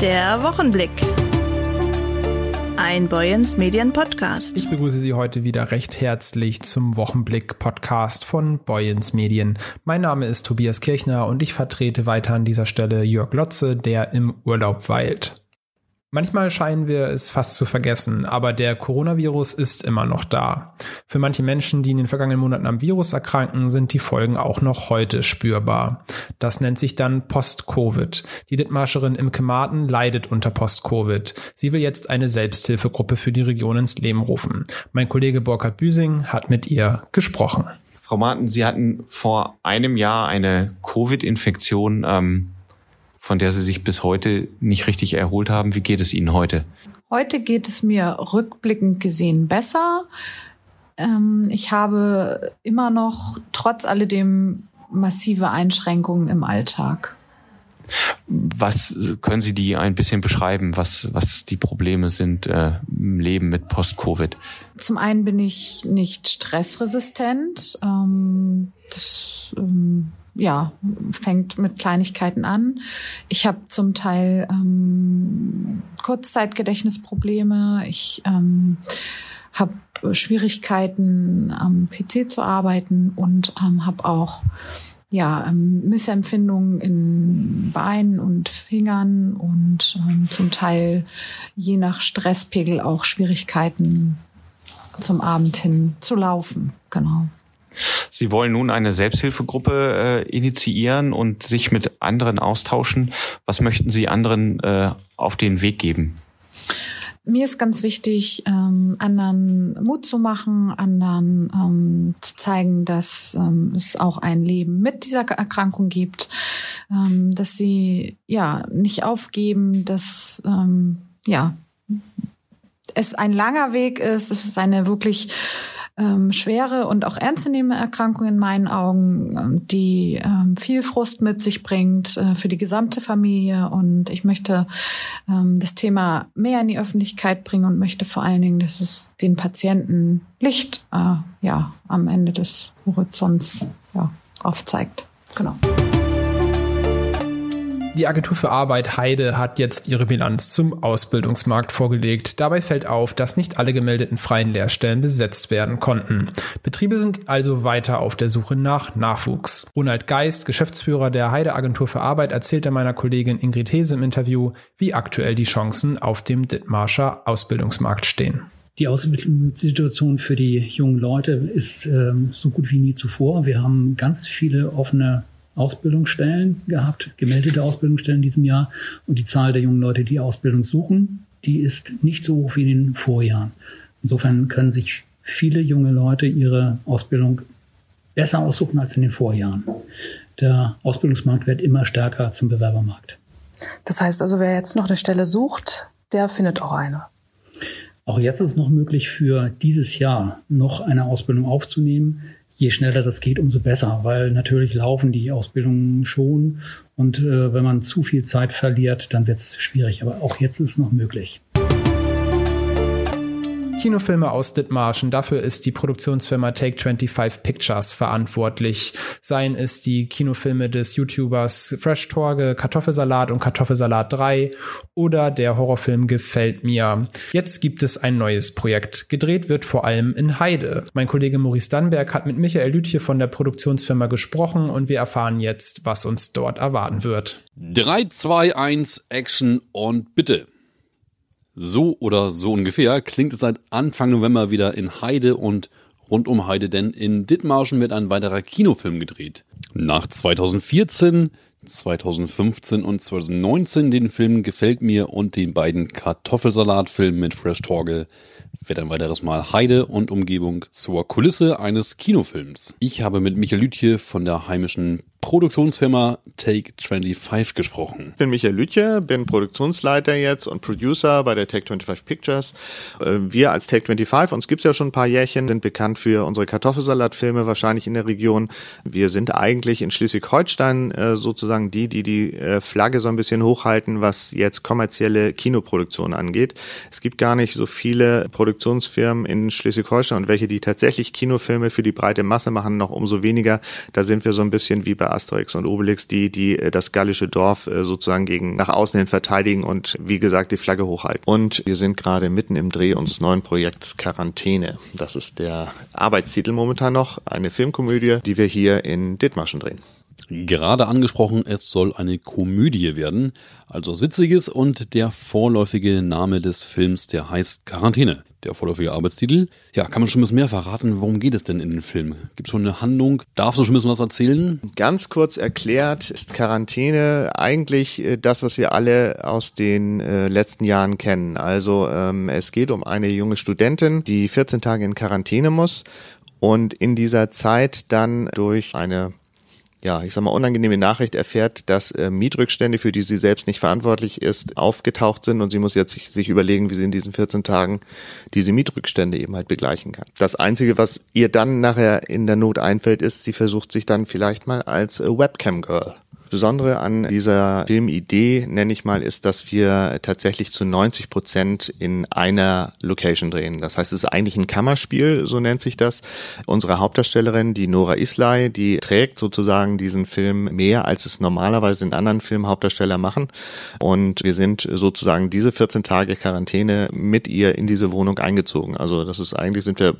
Der Wochenblick. Ein Boyens Medien Podcast. Ich begrüße Sie heute wieder recht herzlich zum Wochenblick Podcast von Boyens Medien. Mein Name ist Tobias Kirchner und ich vertrete weiter an dieser Stelle Jörg Lotze, der im Urlaub weilt. Manchmal scheinen wir es fast zu vergessen, aber der Coronavirus ist immer noch da. Für manche Menschen, die in den vergangenen Monaten am Virus erkranken, sind die Folgen auch noch heute spürbar. Das nennt sich dann Post-Covid. Die Dithmarscherin Imke Marten leidet unter Post-Covid. Sie will jetzt eine Selbsthilfegruppe für die Region ins Leben rufen. Mein Kollege Burkhard Büsing hat mit ihr gesprochen. Frau Marten, Sie hatten vor einem Jahr eine Covid-Infektion. Ähm von der Sie sich bis heute nicht richtig erholt haben. Wie geht es Ihnen heute? Heute geht es mir rückblickend gesehen besser. Ähm, ich habe immer noch trotz alledem massive Einschränkungen im Alltag. Was können Sie die ein bisschen beschreiben, was, was die Probleme sind äh, im Leben mit Post-Covid? Zum einen bin ich nicht stressresistent. Ähm, das ähm, ja, fängt mit Kleinigkeiten an. Ich habe zum Teil ähm, Kurzzeitgedächtnisprobleme. Ich ähm, habe Schwierigkeiten am PC zu arbeiten und ähm, habe auch ja, ähm, Missempfindungen in Beinen und Fingern und ähm, zum Teil je nach Stresspegel auch Schwierigkeiten zum Abend hin zu laufen. Genau. Sie wollen nun eine Selbsthilfegruppe äh, initiieren und sich mit anderen austauschen. Was möchten Sie anderen äh, auf den Weg geben? Mir ist ganz wichtig, ähm, anderen Mut zu machen, anderen ähm, zu zeigen, dass ähm, es auch ein Leben mit dieser Erkrankung gibt, ähm, dass sie ja nicht aufgeben, dass ähm, ja es ein langer Weg ist, es ist eine wirklich ähm, schwere und auch ernstzunehmende Erkrankung in meinen Augen, ähm, die ähm, viel Frust mit sich bringt äh, für die gesamte Familie. Und ich möchte ähm, das Thema mehr in die Öffentlichkeit bringen und möchte vor allen Dingen, dass es den Patienten Licht äh, ja, am Ende des Horizonts ja, aufzeigt. Genau. Die Agentur für Arbeit Heide hat jetzt ihre Bilanz zum Ausbildungsmarkt vorgelegt. Dabei fällt auf, dass nicht alle gemeldeten freien Lehrstellen besetzt werden konnten. Betriebe sind also weiter auf der Suche nach Nachwuchs. Ronald Geist, Geschäftsführer der Heide Agentur für Arbeit, erzählte meiner Kollegin Ingrid Hese im Interview, wie aktuell die Chancen auf dem Dithmarscher Ausbildungsmarkt stehen. Die Ausbildungssituation für die jungen Leute ist ähm, so gut wie nie zuvor. Wir haben ganz viele offene Ausbildungsstellen gehabt, gemeldete Ausbildungsstellen in diesem Jahr. Und die Zahl der jungen Leute, die Ausbildung suchen, die ist nicht so hoch wie in den Vorjahren. Insofern können sich viele junge Leute ihre Ausbildung besser aussuchen als in den Vorjahren. Der Ausbildungsmarkt wird immer stärker zum Bewerbermarkt. Das heißt also, wer jetzt noch eine Stelle sucht, der findet auch eine. Auch jetzt ist es noch möglich, für dieses Jahr noch eine Ausbildung aufzunehmen je schneller das geht, umso besser, weil natürlich laufen die Ausbildungen schon und äh, wenn man zu viel Zeit verliert, dann wird es schwierig. Aber auch jetzt ist es noch möglich. Kinofilme aus Dithmarschen. Dafür ist die Produktionsfirma Take 25 Pictures verantwortlich. Seien es die Kinofilme des YouTubers Fresh Torge, Kartoffelsalat und Kartoffelsalat 3 oder der Horrorfilm Gefällt mir. Jetzt gibt es ein neues Projekt. Gedreht wird vor allem in Heide. Mein Kollege Maurice Dannberg hat mit Michael Lütje von der Produktionsfirma gesprochen und wir erfahren jetzt, was uns dort erwarten wird. 3, 2, 1, Action und bitte. So oder so ungefähr klingt es seit Anfang November wieder in Heide und rund um Heide, denn in Dithmarschen wird ein weiterer Kinofilm gedreht. Nach 2014, 2015 und 2019 den Film Gefällt mir und den beiden Kartoffelsalatfilmen mit Fresh Torge wird ein weiteres Mal Heide und Umgebung zur Kulisse eines Kinofilms. Ich habe mit Michael Lütje von der heimischen Produktionsfirma Take 25 gesprochen. Ich bin Michael Lütje, bin Produktionsleiter jetzt und Producer bei der Take 25 Pictures. Äh, wir als Take 25, uns gibt's ja schon ein paar Jährchen, sind bekannt für unsere Kartoffelsalatfilme wahrscheinlich in der Region. Wir sind eigentlich in Schleswig-Holstein äh, sozusagen die, die die äh, Flagge so ein bisschen hochhalten, was jetzt kommerzielle Kinoproduktion angeht. Es gibt gar nicht so viele Produktionsfirmen in Schleswig-Holstein und welche, die tatsächlich Kinofilme für die breite Masse machen, noch umso weniger. Da sind wir so ein bisschen wie bei Asterix und Obelix, die, die äh, das gallische Dorf äh, sozusagen gegen nach außen hin verteidigen und wie gesagt die Flagge hochhalten. Und wir sind gerade mitten im Dreh unseres neuen Projekts Quarantäne. Das ist der Arbeitstitel momentan noch, eine Filmkomödie, die wir hier in Dithmarschen drehen. Gerade angesprochen, es soll eine Komödie werden, also was Witziges und der vorläufige Name des Films, der heißt Quarantäne. Der vorläufige Arbeitstitel. Ja, kann man schon ein bisschen mehr verraten? Worum geht es denn in dem Film? Gibt es schon eine Handlung? Darfst du schon ein bisschen was erzählen? Ganz kurz erklärt ist Quarantäne eigentlich äh, das, was wir alle aus den äh, letzten Jahren kennen. Also ähm, es geht um eine junge Studentin, die 14 Tage in Quarantäne muss und in dieser Zeit dann durch eine ja, ich sag mal, unangenehme Nachricht erfährt, dass äh, Mietrückstände, für die sie selbst nicht verantwortlich ist, aufgetaucht sind und sie muss jetzt sich, sich überlegen, wie sie in diesen 14 Tagen diese Mietrückstände eben halt begleichen kann. Das Einzige, was ihr dann nachher in der Not einfällt, ist, sie versucht sich dann vielleicht mal als äh, Webcam-Girl Besondere an dieser Filmidee, nenne ich mal, ist, dass wir tatsächlich zu 90 Prozent in einer Location drehen. Das heißt, es ist eigentlich ein Kammerspiel, so nennt sich das. Unsere Hauptdarstellerin, die Nora Islay, die trägt sozusagen diesen Film mehr, als es normalerweise in anderen Filmen Hauptdarsteller machen. Und wir sind sozusagen diese 14 Tage Quarantäne mit ihr in diese Wohnung eingezogen. Also das ist eigentlich, sind wir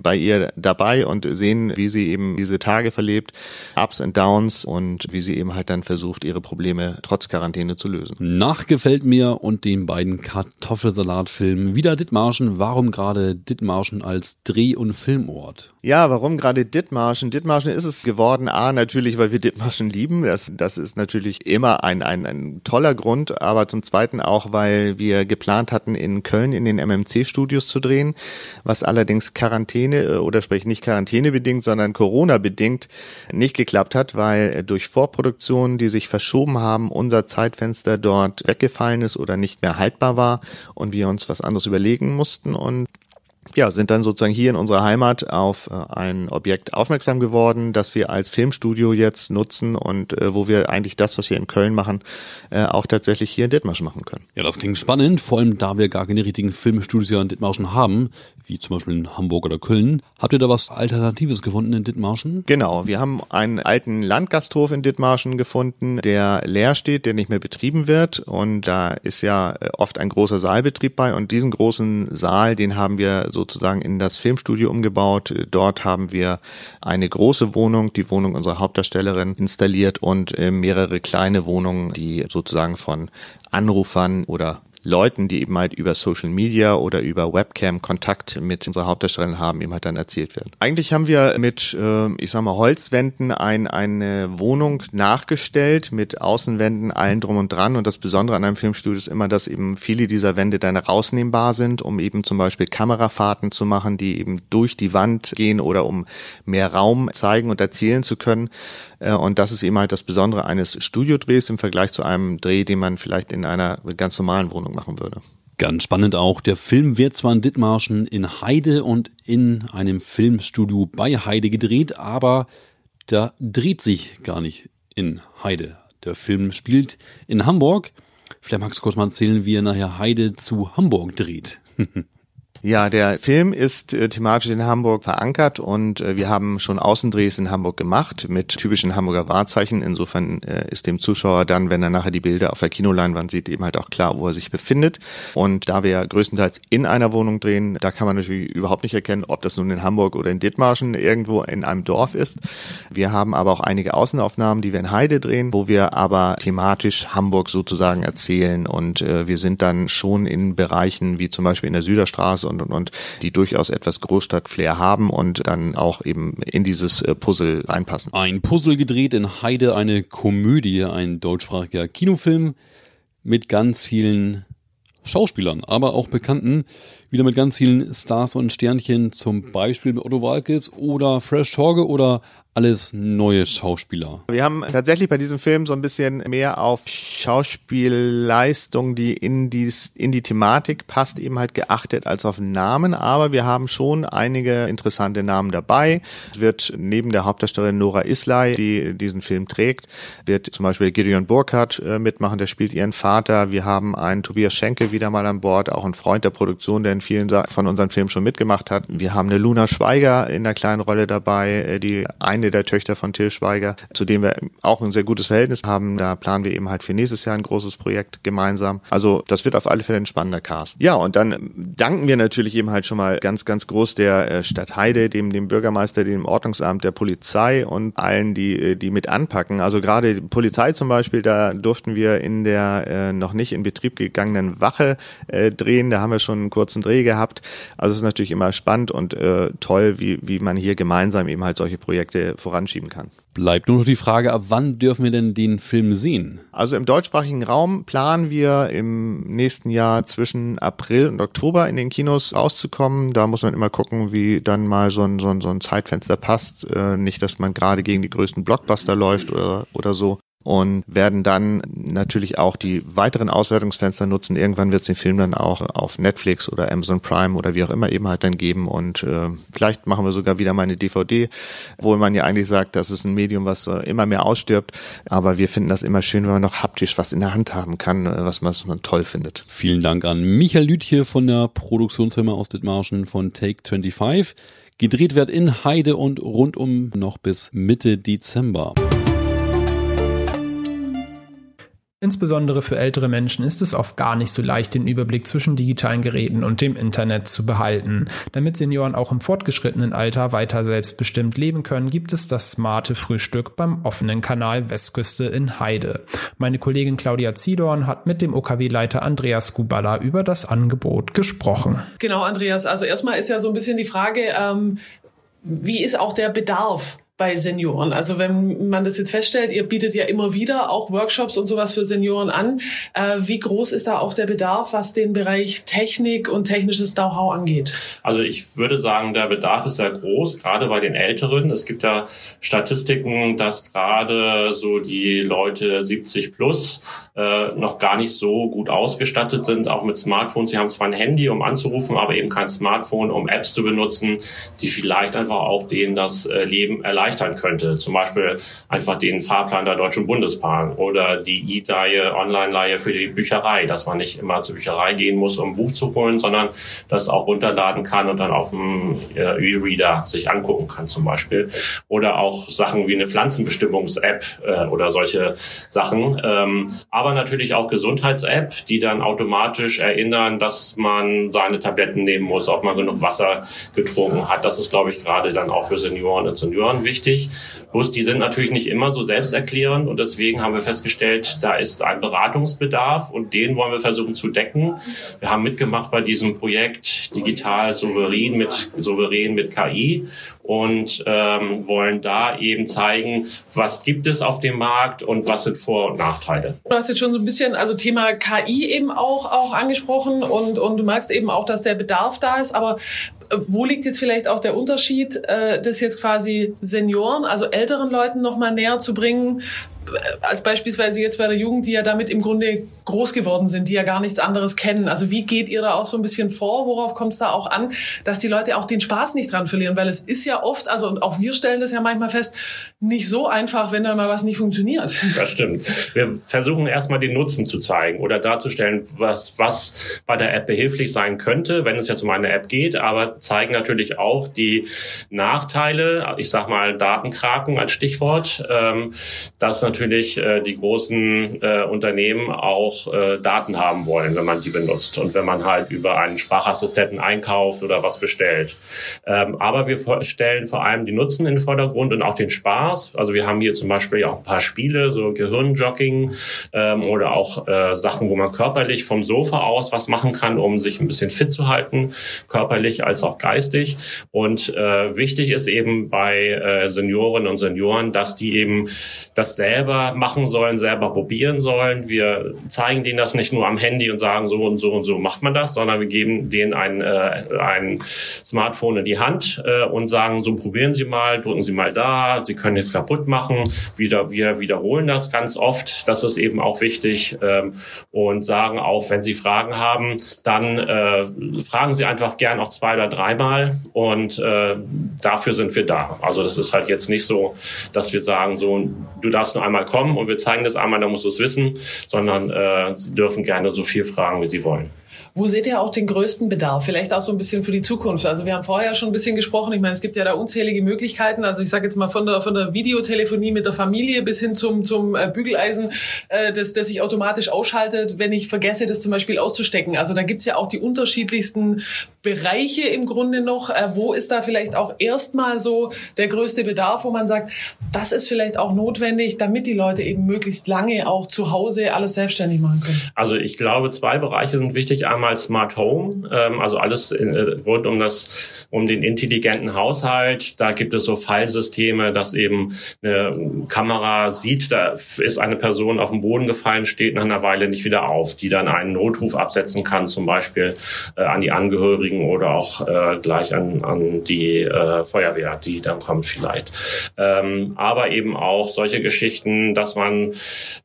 bei ihr dabei und sehen, wie sie eben diese Tage verlebt, Ups und Downs und wie sie eben halt dann versucht, ihre Probleme trotz Quarantäne zu lösen. Nachgefällt mir und den beiden Kartoffelsalatfilmen wieder Dithmarschen. Warum gerade Dithmarschen als Dreh- und Filmort? Ja, warum gerade Dithmarschen? Dithmarschen ist es geworden, A, natürlich, weil wir Dithmarschen lieben. Das, das ist natürlich immer ein, ein, ein toller Grund, aber zum Zweiten auch, weil wir geplant hatten, in Köln in den MMC-Studios zu drehen, was allerdings Quarantäne äh, oder sprich nicht Quarantäne bedingt, sondern Corona bedingt nicht geklappt hat, weil durch Vorproduktion Produktionen, die sich verschoben haben, unser Zeitfenster dort weggefallen ist oder nicht mehr haltbar war und wir uns was anderes überlegen mussten. Und ja, sind dann sozusagen hier in unserer Heimat auf äh, ein Objekt aufmerksam geworden, das wir als Filmstudio jetzt nutzen und äh, wo wir eigentlich das, was wir in Köln machen, äh, auch tatsächlich hier in Dithmarschen machen können. Ja, das klingt spannend, vor allem da wir gar keine richtigen Filmstudios hier in Dithmarschen haben, wie zum Beispiel in Hamburg oder Köln. Habt ihr da was Alternatives gefunden in Dithmarschen? Genau, wir haben einen alten Landgasthof in Dithmarschen gefunden, der leer steht, der nicht mehr betrieben wird und da ist ja oft ein großer Saalbetrieb bei und diesen großen Saal, den haben wir sozusagen in das Filmstudio umgebaut. Dort haben wir eine große Wohnung, die Wohnung unserer Hauptdarstellerin installiert und äh, mehrere kleine Wohnungen, die sozusagen von Anrufern oder Leuten, die eben halt über Social Media oder über Webcam Kontakt mit unserer Hauptdarstellerin haben, eben halt dann erzählt werden. Eigentlich haben wir mit, äh, ich sag mal, Holzwänden ein, eine Wohnung nachgestellt mit Außenwänden, allen drum und dran. Und das Besondere an einem Filmstudio ist immer, dass eben viele dieser Wände dann rausnehmbar sind, um eben zum Beispiel Kamerafahrten zu machen, die eben durch die Wand gehen oder um mehr Raum zeigen und erzählen zu können. Äh, und das ist eben halt das Besondere eines Studiodrehs im Vergleich zu einem Dreh, den man vielleicht in einer ganz normalen Wohnung machen würde. Ganz spannend auch. Der Film wird zwar in Dithmarschen in Heide und in einem Filmstudio bei Heide gedreht, aber da dreht sich gar nicht in Heide. Der Film spielt in Hamburg. Vielleicht magst du kurz mal erzählen, wie er nachher Heide zu Hamburg dreht. Ja, der Film ist äh, thematisch in Hamburg verankert und äh, wir haben schon Außendrehs in Hamburg gemacht mit typischen Hamburger Wahrzeichen. Insofern äh, ist dem Zuschauer dann, wenn er nachher die Bilder auf der Kinoleinwand sieht, eben halt auch klar, wo er sich befindet. Und da wir größtenteils in einer Wohnung drehen, da kann man natürlich überhaupt nicht erkennen, ob das nun in Hamburg oder in Dithmarschen irgendwo in einem Dorf ist. Wir haben aber auch einige Außenaufnahmen, die wir in Heide drehen, wo wir aber thematisch Hamburg sozusagen erzählen und äh, wir sind dann schon in Bereichen wie zum Beispiel in der Süderstraße und, und, und, die durchaus etwas Großstadt-Flair haben und dann auch eben in dieses äh, Puzzle reinpassen. Ein Puzzle gedreht in Heide, eine Komödie, ein deutschsprachiger Kinofilm mit ganz vielen Schauspielern, aber auch Bekannten, wieder mit ganz vielen Stars und Sternchen, zum Beispiel mit Otto Walkes oder Fresh Torge oder alles neue Schauspieler. Wir haben tatsächlich bei diesem Film so ein bisschen mehr auf Schauspielleistung, die in die, in die Thematik passt, eben halt geachtet als auf Namen. Aber wir haben schon einige interessante Namen dabei. Es wird neben der Hauptdarstellerin Nora Islay, die diesen Film trägt, wird zum Beispiel Gideon Burkhardt äh, mitmachen, der spielt ihren Vater. Wir haben einen Tobias Schenke wieder mal an Bord, auch ein Freund der Produktion, der in vielen von unseren Filmen schon mitgemacht hat. Wir haben eine Luna Schweiger in der kleinen Rolle dabei, äh, die ein eine der Töchter von Till Schweiger, zu dem wir auch ein sehr gutes Verhältnis haben. Da planen wir eben halt für nächstes Jahr ein großes Projekt gemeinsam. Also das wird auf alle Fälle ein spannender Cast. Ja, und dann danken wir natürlich eben halt schon mal ganz, ganz groß der äh, Stadt Heide, dem, dem Bürgermeister, dem Ordnungsamt, der Polizei und allen, die, äh, die mit anpacken. Also gerade Polizei zum Beispiel, da durften wir in der äh, noch nicht in Betrieb gegangenen Wache drehen. Da haben wir schon einen kurzen Dreh gehabt. Also es ist natürlich immer spannend und äh, toll, wie, wie man hier gemeinsam eben halt solche Projekte voranschieben kann. Bleibt nur noch die Frage, ab wann dürfen wir denn den Film sehen? Also im deutschsprachigen Raum planen wir im nächsten Jahr zwischen April und Oktober in den Kinos rauszukommen. Da muss man immer gucken, wie dann mal so ein, so ein, so ein Zeitfenster passt. Äh, nicht, dass man gerade gegen die größten Blockbuster läuft oder, oder so und werden dann natürlich auch die weiteren Auswertungsfenster nutzen. Irgendwann wird es den Film dann auch auf Netflix oder Amazon Prime oder wie auch immer eben halt dann geben und äh, vielleicht machen wir sogar wieder mal eine DVD, wo man ja eigentlich sagt, das ist ein Medium, was äh, immer mehr ausstirbt, aber wir finden das immer schön, wenn man noch haptisch was in der Hand haben kann, äh, was, man, was man toll findet. Vielen Dank an Michael Lütje von der Produktionsfirma aus Dithmarschen von Take 25. Gedreht wird in Heide und rundum noch bis Mitte Dezember. Insbesondere für ältere Menschen ist es oft gar nicht so leicht, den Überblick zwischen digitalen Geräten und dem Internet zu behalten. Damit Senioren auch im fortgeschrittenen Alter weiter selbstbestimmt leben können, gibt es das smarte Frühstück beim offenen Kanal Westküste in Heide. Meine Kollegin Claudia Ziedorn hat mit dem OKW-Leiter Andreas Gubala über das Angebot gesprochen. Genau, Andreas. Also erstmal ist ja so ein bisschen die Frage, ähm, wie ist auch der Bedarf bei Senioren. Also wenn man das jetzt feststellt, ihr bietet ja immer wieder auch Workshops und sowas für Senioren an. Äh, wie groß ist da auch der Bedarf, was den Bereich Technik und technisches Know-how angeht? Also ich würde sagen, der Bedarf ist sehr groß, gerade bei den Älteren. Es gibt ja Statistiken, dass gerade so die Leute 70 plus äh, noch gar nicht so gut ausgestattet sind, auch mit Smartphones. Sie haben zwar ein Handy, um anzurufen, aber eben kein Smartphone, um Apps zu benutzen, die vielleicht einfach auch denen das äh, Leben erleichtern erleichtern könnte. Zum Beispiel einfach den Fahrplan der Deutschen Bundesbahn oder die E-Leihe, Online-Leihe für die Bücherei, dass man nicht immer zur Bücherei gehen muss, um ein Buch zu holen, sondern das auch runterladen kann und dann auf dem äh, E-Reader sich angucken kann zum Beispiel. Oder auch Sachen wie eine Pflanzenbestimmungs-App äh, oder solche Sachen. Ähm, aber natürlich auch Gesundheits-App, die dann automatisch erinnern, dass man seine Tabletten nehmen muss, ob man genug Wasser getrunken hat. Das ist, glaube ich, gerade dann auch für Senioren und Senioren wichtig wichtig. Bloß die sind natürlich nicht immer so selbsterklärend und deswegen haben wir festgestellt, da ist ein Beratungsbedarf und den wollen wir versuchen zu decken. Wir haben mitgemacht bei diesem Projekt Digital Souverän mit Souverän mit KI und ähm, wollen da eben zeigen, was gibt es auf dem Markt und was sind Vor- und Nachteile. Du hast jetzt schon so ein bisschen also Thema KI eben auch auch angesprochen und und du merkst eben auch, dass der Bedarf da ist, aber wo liegt jetzt vielleicht auch der Unterschied, äh, das jetzt quasi Senioren, also älteren Leuten nochmal näher zu bringen, als beispielsweise jetzt bei der Jugend, die ja damit im Grunde groß geworden sind, die ja gar nichts anderes kennen. Also wie geht ihr da auch so ein bisschen vor? Worauf kommt es da auch an, dass die Leute auch den Spaß nicht dran verlieren? Weil es ist ja oft, also und auch wir stellen das ja manchmal fest, nicht so einfach, wenn da mal was nicht funktioniert. Das stimmt. Wir versuchen erstmal den Nutzen zu zeigen oder darzustellen, was, was bei der App behilflich sein könnte, wenn es jetzt um eine App geht, aber zeigen natürlich auch die Nachteile, ich sag mal Datenkraken als Stichwort, ähm, dass natürlich äh, die großen äh, Unternehmen auch äh, Daten haben wollen, wenn man die benutzt und wenn man halt über einen Sprachassistenten einkauft oder was bestellt. Ähm, aber wir stellen vor allem die Nutzen in den Vordergrund und auch den Spaß. Also wir haben hier zum Beispiel auch ein paar Spiele, so Gehirnjogging ähm, oder auch äh, Sachen, wo man körperlich vom Sofa aus was machen kann, um sich ein bisschen fit zu halten, körperlich als auch geistig. Und äh, wichtig ist eben bei äh, Seniorinnen und Senioren, dass die eben dasselbe selber machen sollen, selber probieren sollen. Wir zeigen denen das nicht nur am Handy und sagen, so und so und so macht man das, sondern wir geben denen ein, äh, ein Smartphone in die Hand äh, und sagen, so probieren Sie mal, drücken Sie mal da, Sie können nichts kaputt machen. Wieder, wir wiederholen das ganz oft, das ist eben auch wichtig ähm, und sagen auch, wenn Sie Fragen haben, dann äh, fragen Sie einfach gern auch zwei oder dreimal und äh, dafür sind wir da. Also das ist halt jetzt nicht so, dass wir sagen, so du darfst nur einmal kommen und wir zeigen das einmal, dann musst du es wissen, sondern äh, Sie dürfen gerne so viel fragen, wie Sie wollen. Wo seht ihr auch den größten Bedarf? Vielleicht auch so ein bisschen für die Zukunft. Also wir haben vorher schon ein bisschen gesprochen. Ich meine, es gibt ja da unzählige Möglichkeiten. Also ich sage jetzt mal von der von der Videotelefonie mit der Familie bis hin zum zum äh, Bügeleisen, äh, das das sich automatisch ausschaltet, wenn ich vergesse, das zum Beispiel auszustecken. Also da gibt's ja auch die unterschiedlichsten Bereiche im Grunde noch. Äh, wo ist da vielleicht auch erstmal so der größte Bedarf, wo man sagt, das ist vielleicht auch notwendig, damit die Leute eben möglichst lange auch zu Hause alles selbstständig machen können? Also ich glaube, zwei Bereiche sind wichtig. Einmal einmal Smart Home, ähm, also alles in, äh, rund um das, um den intelligenten Haushalt. Da gibt es so Fallsysteme, dass eben eine Kamera sieht, da ist eine Person auf den Boden gefallen, steht nach einer Weile nicht wieder auf, die dann einen Notruf absetzen kann, zum Beispiel äh, an die Angehörigen oder auch äh, gleich an, an die äh, Feuerwehr, die dann kommt vielleicht. Ähm, aber eben auch solche Geschichten, dass man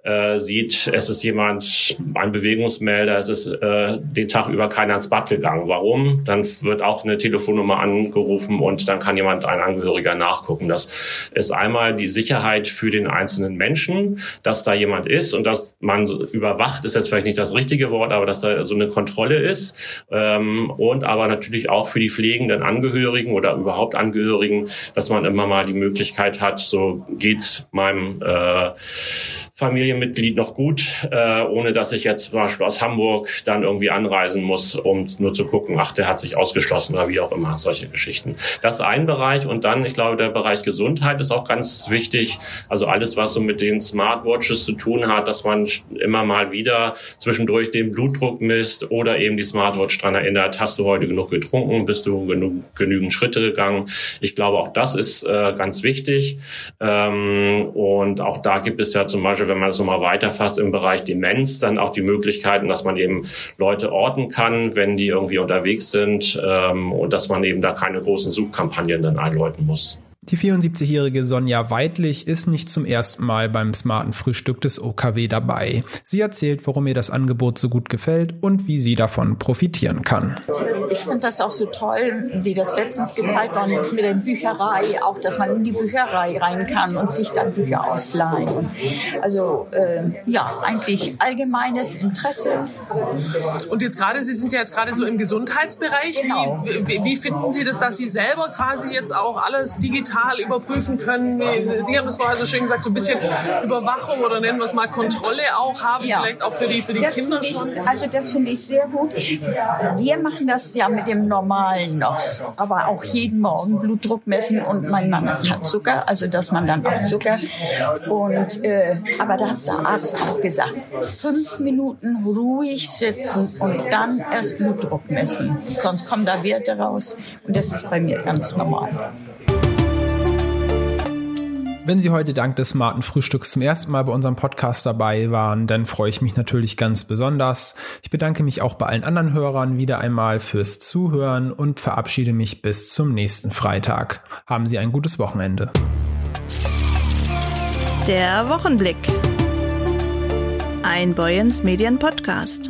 äh, sieht, es ist jemand, ein Bewegungsmelder, es ist äh, den Tag über keiner ins Bad gegangen. Warum? Dann wird auch eine Telefonnummer angerufen und dann kann jemand, ein Angehöriger, nachgucken. Das ist einmal die Sicherheit für den einzelnen Menschen, dass da jemand ist und dass man überwacht, ist jetzt vielleicht nicht das richtige Wort, aber dass da so eine Kontrolle ist. Ähm, und aber natürlich auch für die pflegenden Angehörigen oder überhaupt Angehörigen, dass man immer mal die Möglichkeit hat, so geht's meinem äh, Familienmitglied noch gut, äh, ohne dass ich jetzt zum Beispiel aus Hamburg dann irgendwie anreisen muss, um nur zu gucken, ach, der hat sich ausgeschlossen oder wie auch immer, solche Geschichten. Das ist ein Bereich und dann, ich glaube, der Bereich Gesundheit ist auch ganz wichtig. Also alles, was so mit den Smartwatches zu tun hat, dass man immer mal wieder zwischendurch den Blutdruck misst oder eben die Smartwatch dran erinnert, hast du heute genug getrunken, bist du genug, genügend Schritte gegangen. Ich glaube, auch das ist äh, ganz wichtig. Ähm, und auch da gibt es ja zum Beispiel wenn man es nochmal weiterfasst im Bereich Demenz, dann auch die Möglichkeiten, dass man eben Leute orten kann, wenn die irgendwie unterwegs sind ähm, und dass man eben da keine großen Suchkampagnen dann einläuten muss. Die 74-jährige Sonja Weidlich ist nicht zum ersten Mal beim smarten Frühstück des OKW dabei. Sie erzählt, warum ihr das Angebot so gut gefällt und wie sie davon profitieren kann. Ich finde das auch so toll, wie das letztens gezeigt worden ist mit der Bücherei, auch dass man in die Bücherei rein kann und sich dann Bücher ausleihen. Also äh, ja, eigentlich allgemeines Interesse. Und jetzt gerade, Sie sind ja jetzt gerade so im Gesundheitsbereich. Genau. Wie, wie, wie finden Sie das, dass Sie selber quasi jetzt auch alles digital digital überprüfen können. Sie haben es vorher so schön gesagt, so ein bisschen Überwachung oder nennen wir es mal Kontrolle auch haben, ja. vielleicht auch für die, für die das Kinder schon. Ich, also das finde ich sehr gut. Wir machen das ja mit dem Normalen noch, aber auch jeden Morgen Blutdruck messen und mein Mann hat Zucker, also dass man dann auch Zucker und äh, aber da hat der Arzt auch gesagt, fünf Minuten ruhig sitzen und dann erst Blutdruck messen, sonst kommen da Werte raus und das ist bei mir ganz normal. Wenn Sie heute dank des smarten Frühstücks zum ersten Mal bei unserem Podcast dabei waren, dann freue ich mich natürlich ganz besonders. Ich bedanke mich auch bei allen anderen Hörern wieder einmal fürs Zuhören und verabschiede mich bis zum nächsten Freitag. Haben Sie ein gutes Wochenende. Der Wochenblick. Ein Boyens Medien Podcast.